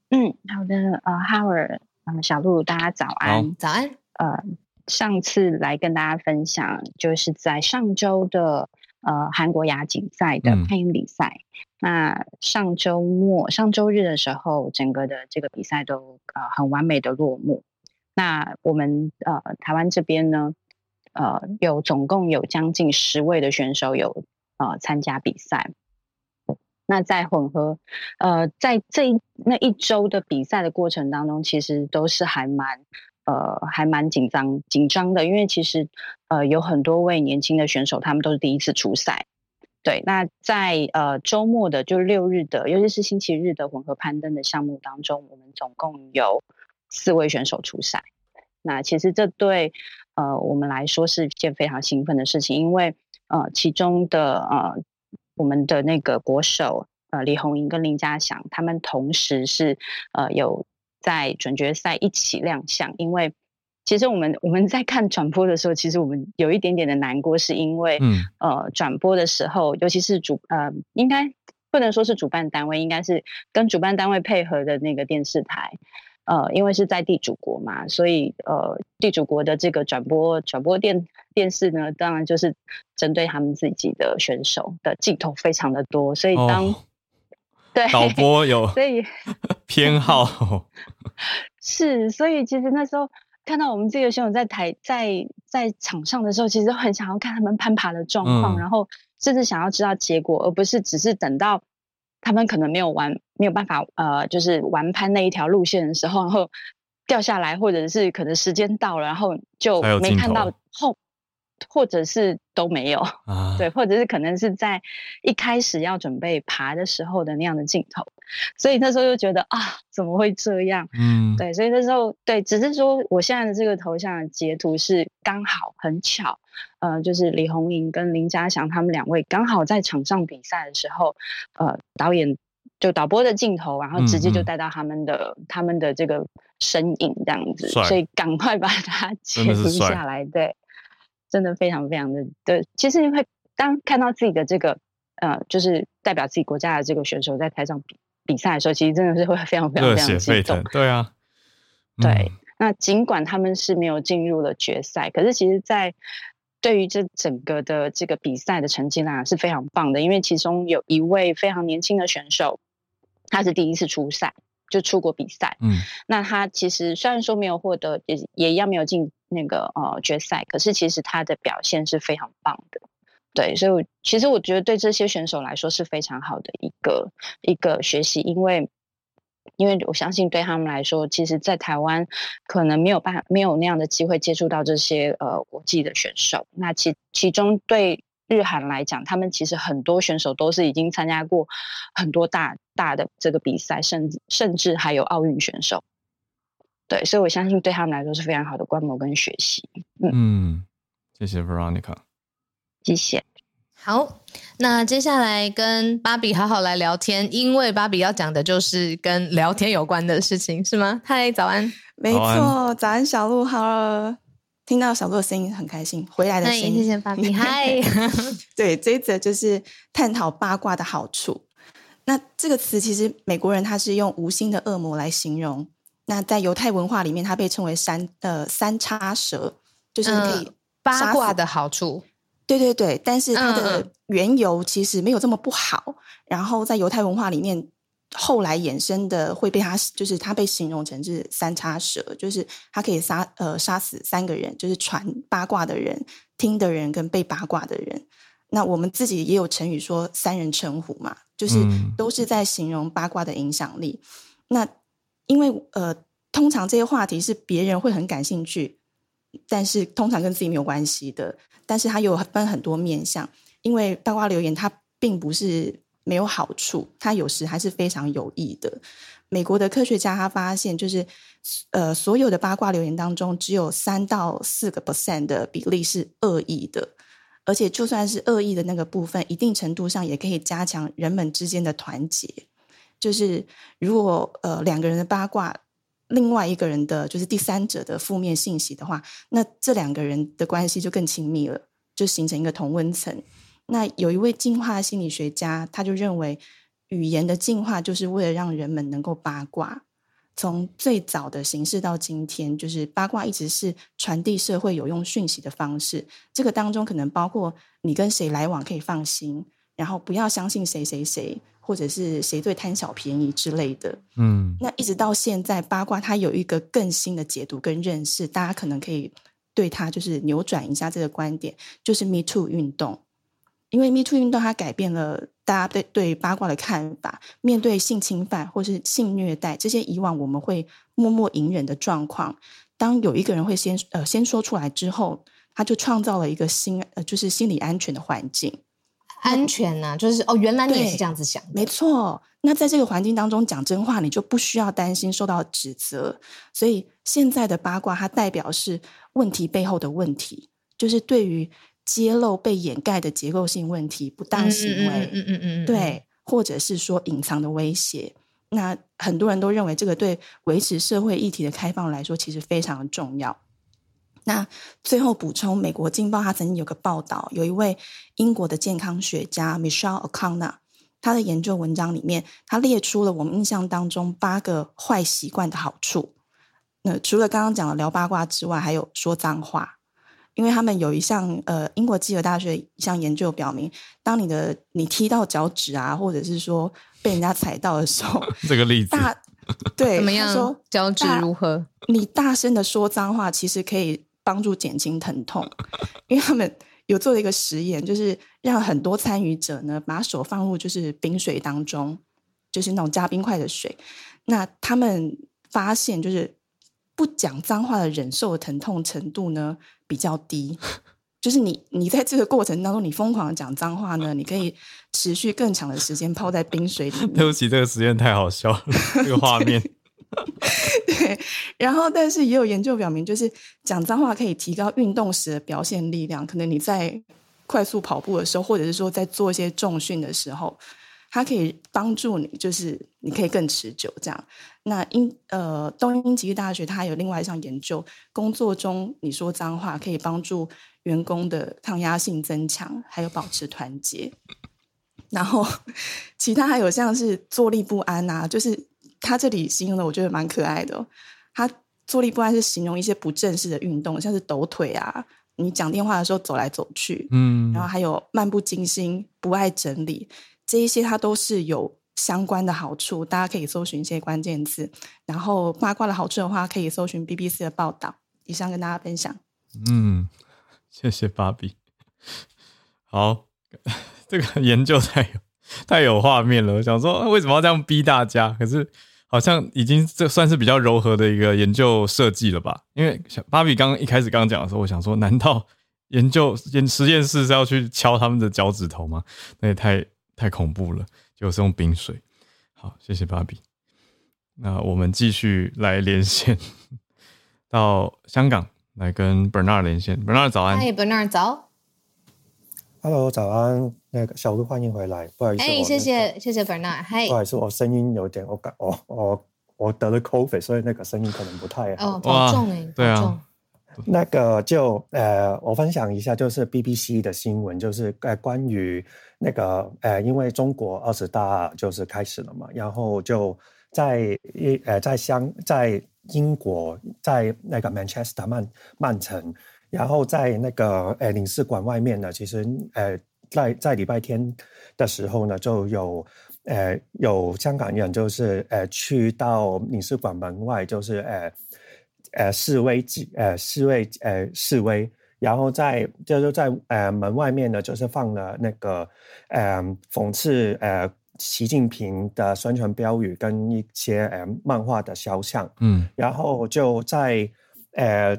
嗯，好的，呃，Howard，嗯，小鹿，大家早安。早安，呃，上次来跟大家分享，就是在上周的呃韩国亚锦赛的嗯配音比赛。那上周末、上周日的时候，整个的这个比赛都呃很完美的落幕。那我们呃台湾这边呢，呃有总共有将近十位的选手有呃参加比赛。那在混合呃，在这一那一周的比赛的过程当中，其实都是还蛮呃还蛮紧张紧张的，因为其实呃有很多位年轻的选手，他们都是第一次出赛。对，那在呃周末的，就六日的，尤其是星期日的混合攀登的项目当中，我们总共有四位选手出赛。那其实这对呃我们来说是一件非常兴奋的事情，因为呃其中的呃我们的那个国手呃李红英跟林家祥，他们同时是呃有在准决赛一起亮相。因为其实我们我们在看转播的时候，其实我们有一点点的难过，是因为、嗯呃转播的时候，尤其是主呃应该不能说是主办单位，应该是跟主办单位配合的那个电视台。呃，因为是在地主国嘛，所以呃，地主国的这个转播转播电电视呢，当然就是针对他们自己的选手的镜头非常的多，所以当、哦，对。导播有 所以 偏好，是，所以其实那时候看到我们这个选手在台在在场上的时候，其实很想要看他们攀爬的状况，嗯。然后甚至想要知道结果，而不是只是等到他们可能没有完没有办法呃，就是完攀那一条路线的时候，然后掉下来，或者是可能时间到了，然后就没看到后，或者是都没有。啊，对，或者是可能是在一开始要准备爬的时候的那样的镜头，所以那时候就觉得啊，怎么会这样？嗯，对，所以那时候对，只是说我现在的这个头像的截图是刚好很巧，呃，就是李红莹跟林嘉祥他们两位刚好在场上比赛的时候，呃，导演就导播的镜头，然后直接就带到他们的、他们的这个身影这样子，所以赶快把它 截图下来，对，真的非常非常的对，其实会当看到自己的这个呃，就是代表自己国家的这个选手在台上比比赛的时候，其实真的是会非常非常非常激动。对啊，对嗯，那尽管他们是没有进入了决赛，可是其实，在对于这整个的这个比赛的成绩来讲是非常棒的，因为其中有一位非常年轻的选手，他是第一次出赛，就出国比赛。嗯那他其实虽然说没有获得，也也一样没有进那个呃决赛，可是其实他的表现是非常棒的。对，所以其实我觉得对这些选手来说是非常好的一个一个学习，因为因为我相信对他们来说，其实，在台湾可能没有办没有那样的机会接触到这些呃国际的选手。那其其中对日韩来讲，他们其实很多选手都是已经参加过很多大大的这个比赛，甚至甚至还有奥运选手。对，所以我相信对他们来说是非常好的观摩跟学习。嗯，谢谢 Veronica。谢谢。好，那接下来跟芭比好好来聊天，因为芭比要讲的就是跟聊天有关的事情，是吗？嗨，早安。没错，早安，小鹿好了。听到小鹿的声音很开心，回来的声音。谢谢芭比。嗨，对，这一则就是探讨八卦的好处。那这个词其实美国人他是用无心的恶魔来形容。那在犹太文化里面，它被称为三呃三叉蛇，就是可以嗯八卦的好处，对对对，但是它嗯的嗯缘由其实没有这么不好。然后在犹太文化里面，后来衍生的会被它就是它被形容成是三叉蛇，就是它可以杀呃杀死三个人，就是传八卦的人、听的人跟被八卦的人。那我们自己也有成语说“三人成虎”嘛，就是嗯都是在形容八卦的影响力。那因为呃，通常这些话题是别人会很感兴趣，但是通常跟自己没有关系的，但是它有分很多面向。因为八卦留言它并不是没有好处，它有时还是非常有益的。美国的科学家他发现，就是呃，所有的八卦留言当中，只有三到四个 percent 的比例是恶意的，而且就算是恶意的那个部分，一定程度上也可以加强人们之间的团结。就是如果呃两个人的八卦，另外一个人的就是第三者的负面信息的话，那这两个人的关系就更亲密了，就形成一个同温层。那有一位进化心理学家，他就认为，语言的进化就是为了让人们能够八卦。从最早的形式到今天，就是八卦一直是传递社会有用讯息的方式。这个当中可能包括你跟谁来往可以放心，然后不要相信谁谁谁，或者是谁最贪小便宜之类的。嗯那一直到现在，八卦它有一个更新的解读跟认识，大家可能可以对它就是扭转一下这个观点，就是 Me Too 运动。因为 Me Too 运动它改变了大家对对八卦的看法，面对性侵犯或是性虐待这些以往我们会默默隐忍的状况，当有一个人会先呃先说出来之后，他就创造了一个新呃就是心理安全的环境。安全呐、就是哦，原来你也是这样子想的，没错，那在这个环境当中讲真话，你就不需要担心受到指责。所以现在的八卦，它代表是问题背后的问题，就是对于揭露被掩盖的结构性问题、不当行为，嗯嗯嗯嗯，对，或者是说隐藏的威胁。那很多人都认为这个对维持社会议题的开放来说，其实非常的重要。那最后补充，美国《镜报》它曾经有个报道，有一位英国的健康学家 Michelle O'Connor，他的研究文章里面，他列出了我们印象当中八个坏习惯的好处。那除了刚刚讲的聊八卦之外，还有说脏话。因为他们有一项呃，英国基尔大学一项研究表明，当你的你踢到脚趾啊，或者是说被人家踩到的时候，这个例子，大对怎么样说样？脚趾如何？你大声的说脏话，其实可以帮助减轻疼痛，因为他们有做了一个实验，就是让很多参与者呢把手放入就是冰水当中，就是那种加冰块的水，那他们发现就是不讲脏话的忍受的疼痛程度呢比较低。就是你，你在这个过程当中，你疯狂讲脏话呢，你可以持续更长的时间泡在冰水里面。对不起，这个实验太好笑了，这个画面。对，然后但是也有研究表明，就是讲脏话可以提高运动时的表现力量。可能你在快速跑步的时候，或者是说在做一些重训的时候，它可以帮助你，就是你可以更持久这样。那英呃东英吉利大学它有另外一项研究，工作中你说脏话可以帮助员工的抗压性增强，还有保持团结。然后 其他还有像是坐立不安啊，就是他这里形容的，我觉得蛮可爱的、哦。他坐立不安是形容一些不正式的运动，像是抖腿啊，你讲电话的时候走来走去，嗯然后还有漫不经心、不爱整理，这一些它都是有相关的好处。大家可以搜寻一些关键字，然后八卦的好处的话，可以搜寻 BBC 的报道。以上跟大家分享。嗯，谢谢芭比。好，这个研究太有太有画面了。我想说，为什么要这样逼大家？可是好像已经这算是比较柔和的一个研究设计了吧？因为像芭比刚刚一开始刚刚讲的时候，我想说，难道研究研实验室是要去敲他们的脚趾头吗？那也太太恐怖了。就是用冰水。好，谢谢芭比。那我们继续来连线到香港，来跟 Bernard 连线。Bernard 早安。嗨，Bernard 早。Hello，早安，那个小鹿欢迎回来，不好意思，哎，谢谢谢谢 Bernard。嗨不，好意思，我声音有点，我感我我我得了 COVID，所以那个声音可能不太好。哦，重哎，对啊那个就呃，我分享一下，就是 BBC 的新闻，就是呃关于那个呃，因为中国二十大就是开始了嘛，然后就在一呃在香在英国在那个 Manchester 曼曼城，然后在那个呃领事馆外面呢，其实呃在在礼拜天的时候呢，就有呃有香港人就是呃去到领事馆门外，就是呃。呃示威集呃示威呃示威，然后在就是在呃门外面呢，就是放了那个呃讽刺呃习近平的宣传标语跟一些呃漫画的肖像，嗯然后就在呃，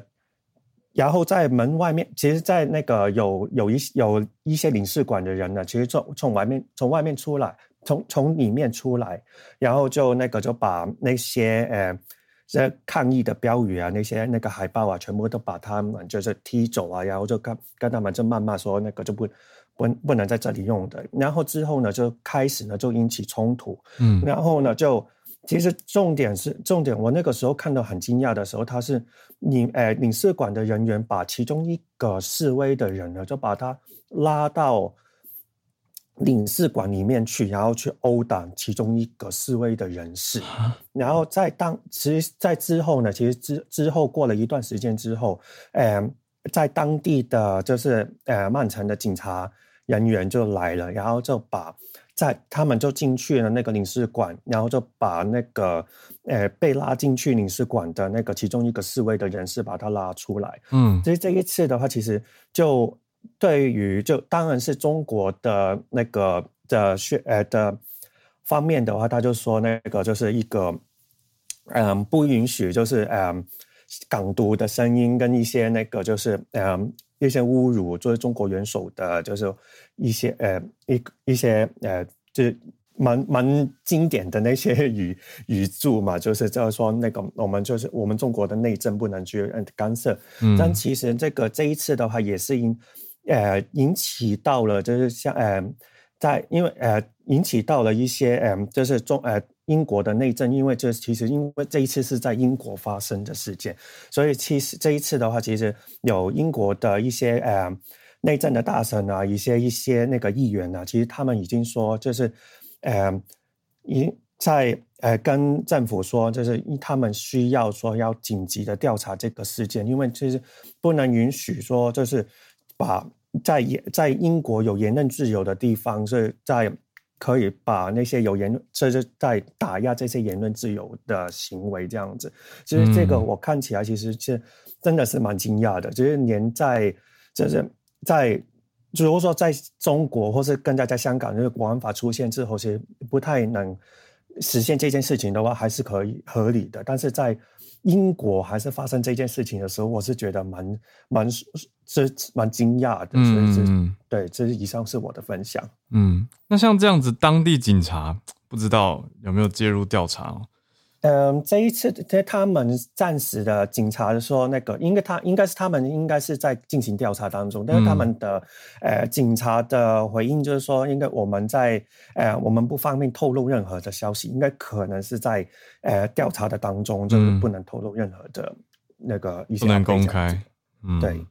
然后在门外面，其实，在那个有有一有一些领事馆的人呢，其实从从外面从外面出来，从从里面出来，然后就那个就把那些呃。这抗议的标语啊，那些那个海报啊，全部都把他们就是踢走啊，然后就跟跟他们就谩骂说那个就不不不能在这里用的。然后之后呢，就开始呢就引起冲突，嗯然后呢，就其实重点是重点，我那个时候看到很惊讶的时候，他是领呃领事馆的人员把其中一个示威的人呢，就把他拉到领事馆里面去，然后去殴打其中一个示威的人士。然后在当其实，在之后呢，其实之之后过了一段时间之后，呃，在当地的就是呃曼城的警察人员就来了，然后就把在他们就进去了那个领事馆，然后就把那个呃被拉进去领事馆的那个其中一个示威的人士把他拉出来。嗯所以这一次的话，其实就对于就当然是中国的那个的学呃的方面的话，他就说那个就是一个嗯不允许就是嗯港独的声音跟一些那个就是嗯一些侮辱作为中国元首的，就是一些呃一一些呃就是。蛮蛮经典的那些语语助嘛，就是就是说那个我们就是我们中国的内政不能去呃干涉，嗯但其实这个这一次的话，也是因呃引起到了，就是像呃在因为呃引起到了一些呃就是中呃英国的内政，因为这其实因为这一次是在英国发生的事件，所以其实这一次的话，其实有英国的一些呃内政的大臣啊，一些一些那个议员啊，其实他们已经说就是呃已在呃跟政府说，就是他们需要说要紧急的调查这个事件，因为其实不能允许说就是把在在英国有言论自由的地方是在可以把那些有言论，就是在打压这些言论自由的行为这样子。其实这个嗯我看起来其实是真的是蛮惊讶的，就是连在就是在。如果说在中国或是更加在香港，就是国安法出现之后，其实不太能实现这件事情的话，还是可以合理的。但是在英国还是发生这件事情的时候，我是觉得蛮蛮是蛮惊讶的。所以是、嗯对，这是以上是我的分享。嗯，那像这样子，当地警察不知道有没有介入调查哦？嗯，这一次在他们暂时的警察说，那个应该他应该是他们应该是在进行调查当中，但是他们的、呃警察的回应就是说，应该我们在呃我们不方便透露任何的消息，应该可能是在呃调查的当中，就是不能透露任何的那个一些不能公开。嗯，对。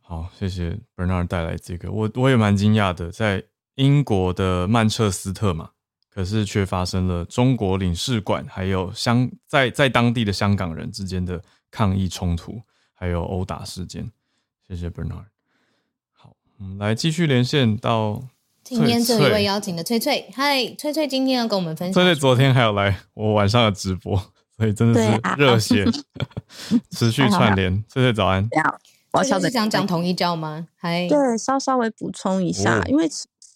好，谢谢 Bernard 带来这个，我我也蛮惊讶的，在英国的曼彻斯特嘛，可是却发生了中国领事馆还有香在在当地的香港人之间的抗议冲突，还有殴打事件。谢谢 Bernard。好，我们来继续连线到今天这一位邀请的翠翠，嗨，翠翠今天要跟我们分享翠翠昨天还有来我晚上的直播，所以真的是热血，持续串联。翠翠早安，我是想讲同一教吗？嗨，对，稍稍微补充一下，哦因为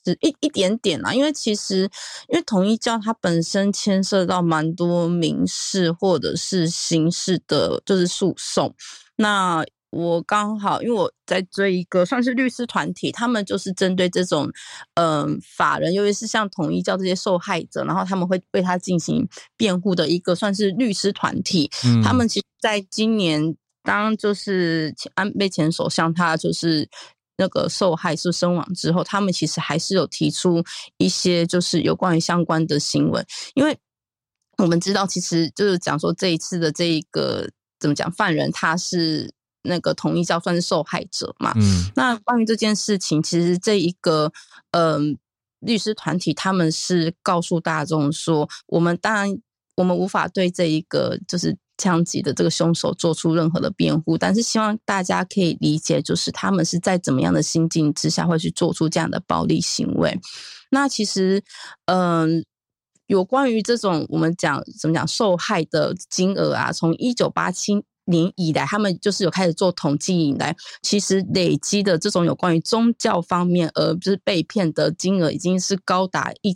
其实一一点点啦，因为其实因为统一教它本身牵涉到蛮多民事或者是刑事的，就是诉讼。那我刚好因为我在追一个算是律师团体，他们就是针对这种嗯、法人，尤其是像统一教这些受害者，然后他们会为他进行辩护的一个算是律师团体。嗯他们其实在今年，当就是前安倍前首相他就是那个受害是身亡之后，他们其实还是有提出一些就是有关于相关的新闻，因为我们知道，其实就是讲说这一次的这一个怎么讲，犯人他是那个统一教算是受害者嘛，嗯。那关于这件事情，其实这一个嗯、律师团体他们是告诉大众说，我们当然我们无法对这一个就是枪击的这个凶手做出任何的辩护，但是希望大家可以理解，就是他们是在怎么样的心境之下会去做出这样的暴力行为。那其实，嗯、有关于这种我们讲怎么讲受害的金额啊，从一九八七年以来，他们就是有开始做统计以来，其实累积的这种有关于宗教方面而就是被骗的金额，已经是高达一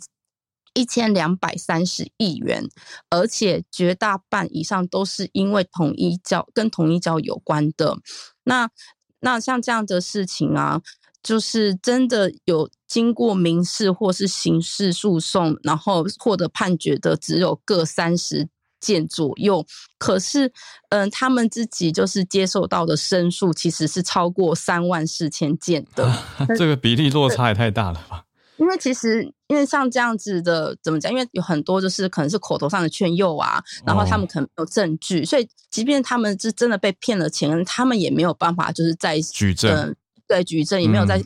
一千两百三十亿元，而且绝大半以上都是因为统一教跟统一教有关的。那那像这样的事情啊，就是真的有经过民事或是刑事诉讼，然后获得判决的，只有各三十。件左右，可是，嗯，他们自己就是接受到的申诉其实是超过三万四千件的，这个比例落差也太大了吧？因为其实，因为像这样子的，怎么讲？因为有很多就是可能是口头上的劝诱啊，然后他们可能没有证据，所以即便他们是真的被骗了钱，他们也没有办法就是在举证，对，举证也没有在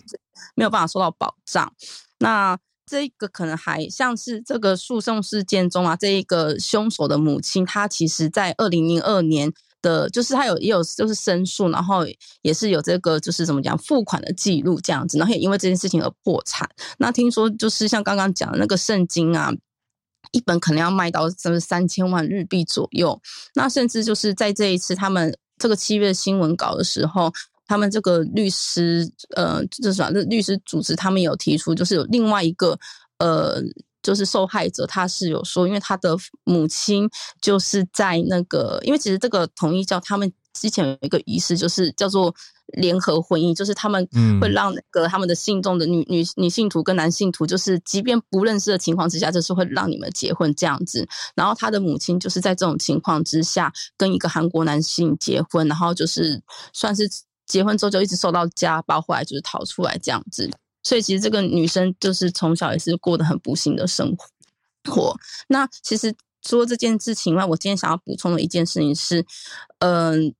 没有办法受到保障。那这个可能还像是这个诉讼事件中啊，这一个凶手的母亲，她其实在二零零二年的，就是他有也有就是申诉，然后也是有这个就是怎么讲付款的记录这样子，然后也因为这件事情而破产。那听说就是像刚刚讲的那个圣经啊，一本可能要卖到什么三千万日币左右。那甚至就是在这一次他们这个七月新闻稿的时候。他们这个律师，呃，就是说，这律师组织他们有提出，就是有另外一个，呃，就是受害者，他是有说，因为他的母亲就是在那个，因为其实这个统一教他们之前有一个仪式，就是叫做联合婚姻，就是他们会让那个他们的信众的女女女信徒跟男信徒，就是即便不认识的情况之下，就是会让你们结婚这样子。然后他的母亲就是在这种情况之下跟一个韩国男性结婚，然后就是算是。结婚之后就一直受到家暴，后来就是逃出来这样子，所以其实这个女生就是从小也是过得很不幸的生活。那其实除了这件事情外，我今天想要补充的一件事情是，嗯。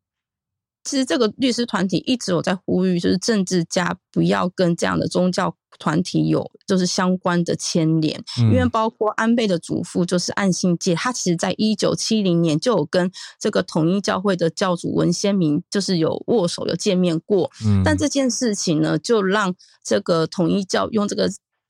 其实这个律师团体一直有在呼吁，就是政治家不要跟这样的宗教团体有就是相关的牵连，因为包括安倍的祖父就是岸信介，他其实在一九七零年就有跟这个统一教会的教主文先明就是有握手有见面过，但这件事情呢，就让这个统一教用这个。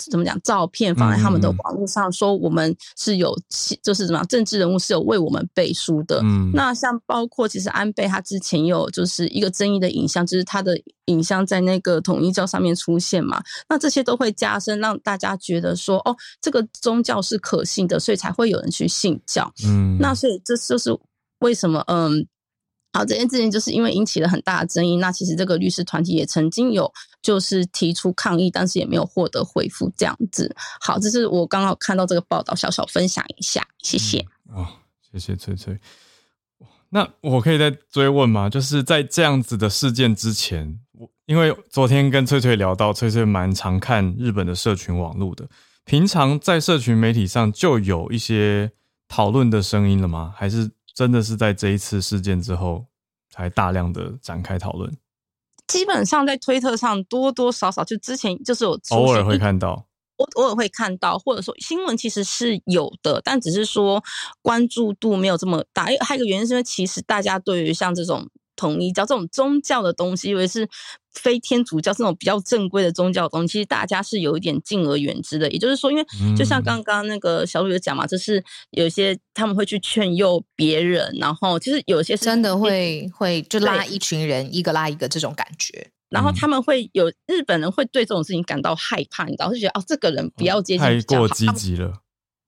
怎么讲？照片放在他们的网络上，说我们是有，就是怎么样？政治人物是有为我们背书的。嗯，那像包括其实安倍他之前有就是一个争议的影像，就是他的影像在那个统一教上面出现嘛。那这些都会加深让大家觉得说，哦，这个宗教是可信的，所以才会有人去信教。嗯，那所以这就是为什么，嗯。好，这件事情就是因为引起了很大的争议。那其实这个律师团体也曾经有就是提出抗议，但是也没有获得回复。这样子，好，这是我刚好看到这个报道，小小分享一下，谢谢。哦，谢谢翠翠。那我可以再追问吗？就是在这样子的事件之前，我因为昨天跟翠翠聊到，翠翠蛮常看日本的社群网络的，平常在社群媒体上就有一些讨论的声音了吗？还是？真的是在这一次事件之后，才大量的展开讨论。基本上在推特上多多少少，就之前就是有偶尔会看到，我偶尔会看到，或者说新闻其实是有的，但只是说关注度没有这么大。还有一个原因是因为其实大家对于像这种。统一教这种宗教的东西，以为是非天主教这种比较正规的宗教东西，其实大家是有一点敬而远之的。也就是说，因为就像刚刚那个小鲁有讲嘛，就是有些他们会去劝诱别人，然后其实有些真的会会就拉一群人，一个拉一个这种感觉，然后他们会有日本人会对这种事情感到害怕，你知道，就觉得哦，这个人不要接近，太过积极了。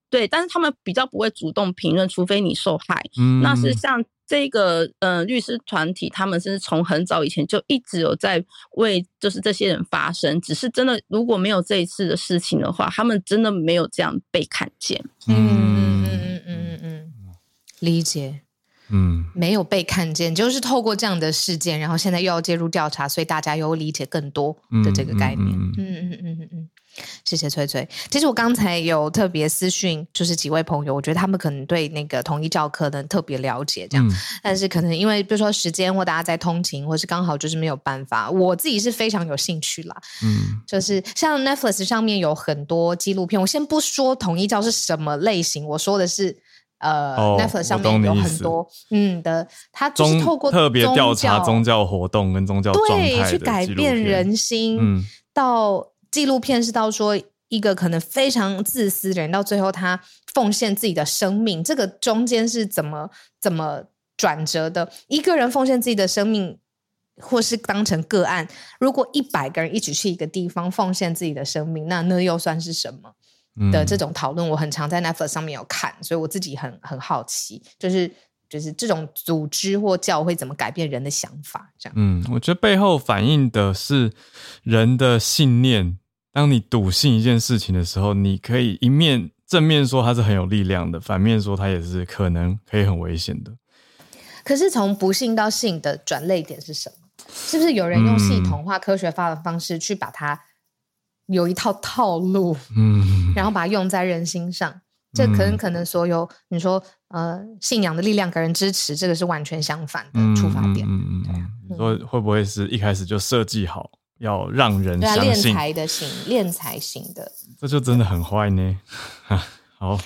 对，但是他们比较不会主动评论，除非你受害。那是像。这个呃律师团体，他们是从很早以前就一直有在为就是这些人发声，只是真的如果没有这一次的事情的话，他们真的没有这样被看见。嗯嗯嗯嗯嗯，理解。嗯，没有被看见，就是透过这样的事件，然后现在又要介入调查，所以大家又理解更多的这个概念。嗯嗯嗯嗯嗯。谢谢翠翠。其实我刚才有特别私讯，就是几位朋友，我觉得他们可能对那个统一教课呢特别了解，这样。但是可能因为比如说时间或大家在通勤，或是刚好就是没有办法。我自己是非常有兴趣啦，嗯，就是像 Netflix 上面有很多纪录片。我先不说统一教是什么类型，我说的是呃，Netflix 上面有很多嗯的，它就是透过特别调查宗教活动跟宗教对去改变人心，嗯，到。纪录片是到说一个可能非常自私的人，到最后他奉献自己的生命，这个中间是怎么怎么转折的。一个人奉献自己的生命，或是当成个案，如果一百个人一起去一个地方奉献自己的生命，那那又算是什么？的这种讨论，我很常在 Netflix 上面有看，所以我自己很很好奇，就是就是这种组织或教会怎么改变人的想法，这样。嗯，我觉得背后反映的是人的信念。当你笃信一件事情的时候，你可以一面正面说它是很有力量的，反面说它也是可能可以很危险的。可是从不信到信的转类点是什么？是不是有人用系统化、科学化的方式去把它？有一套套路，嗯，然后把它用在人心上，这可能可能所有你说呃信仰的力量给人支持，这个是完全相反的出发点。嗯嗯，你说会不会是一开始就设计好要让人相信？敛财的型，敛财型的，这就真的很坏呢。好，好，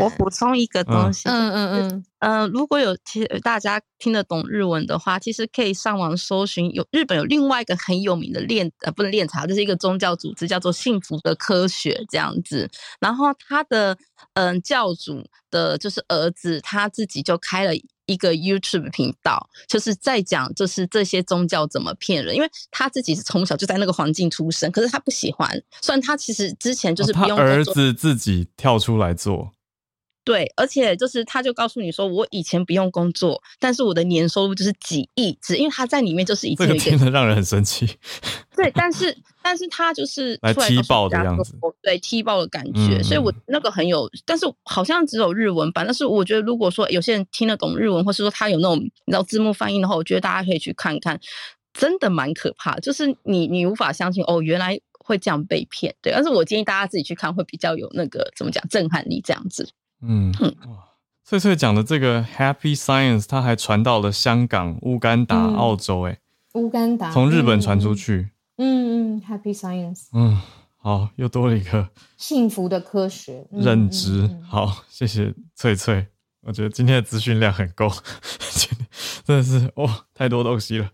我补充一个东西。嗯嗯嗯，呃，如果有其大家听得懂日文的话，其实可以上网搜寻，有日本有另外一个很有名的练呃，不能练茶，就是一个宗教组织，叫做幸福的科学这样子。然后他的嗯教主的就是儿子，他自己就开了。一个 YouTube 频道，就是在讲，就是这些宗教怎么骗人。因为他自己是从小就在那个环境出生，可是他不喜欢。虽然他其实之前就是不用儿子自己跳出来做。对，而且就是他就告诉你说，我以前不用工作，但是我的年收入就是几亿，只因为他在里面就是一个听得让人很生气。对，但是但是他就是来踢爆的样子，对踢爆的感觉，所以我那个很有，但是好像只有日文版。但是我觉得如果说有些人听得懂日文，或是说他有那种你知道字幕翻译的话，我觉得大家可以去看看，真的蛮可怕，就是你你无法相信哦，原来会这样被骗。对，但是我建议大家自己去看，会比较有那个怎么讲震撼力这样子。嗯，哇，翠翠讲的这个 Happy Science，它还传到了香港、乌干达、澳洲，哎，乌干达从日本传出去，嗯嗯，Happy Science，嗯，好，又多了一个幸福的科学。认知，好，谢谢翠翠，我觉得今天的资讯量很够，真的是哇，太多东西了，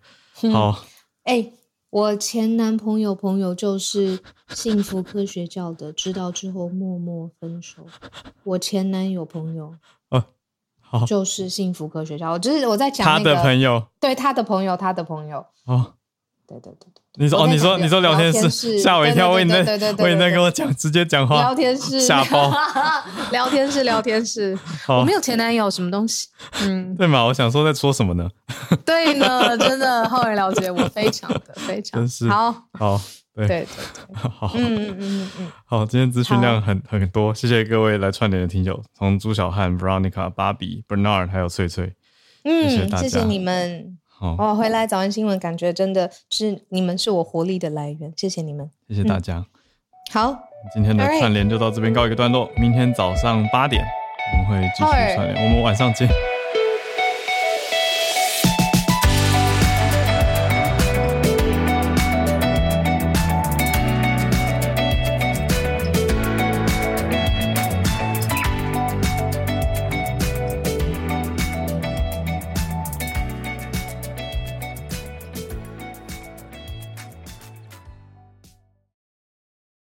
好，哎。我前男朋友朋友就是幸福科学教的，知道之后默默分手。我前男友朋友，哦，好，就是幸福科学教，就是我在讲他的朋友，对他的朋友，他的朋友，哦，对对对对。你说哦，你说你说聊天室吓我一跳，我你在我你在跟我讲直接讲话，聊天室。吓包，聊天室聊天室，我没有前男友什么东西，嗯，对嘛？我想说在说什么呢？对呢，真的后人了解我，非常的 非常，真是。好。好对。对对对，好，嗯嗯嗯嗯，好，今天资讯量很很多，谢谢各位来串联的听友，从朱小汉、Veronica、芭比、Bernard 还有翠翠，嗯，谢谢你们。哦，回来早安新闻，感觉真的是你们是我活力的来源，谢谢你们，谢谢大家。好，今天的串联就到这边告一个段落，明天早上八点我们会继续串联，我们晚上见。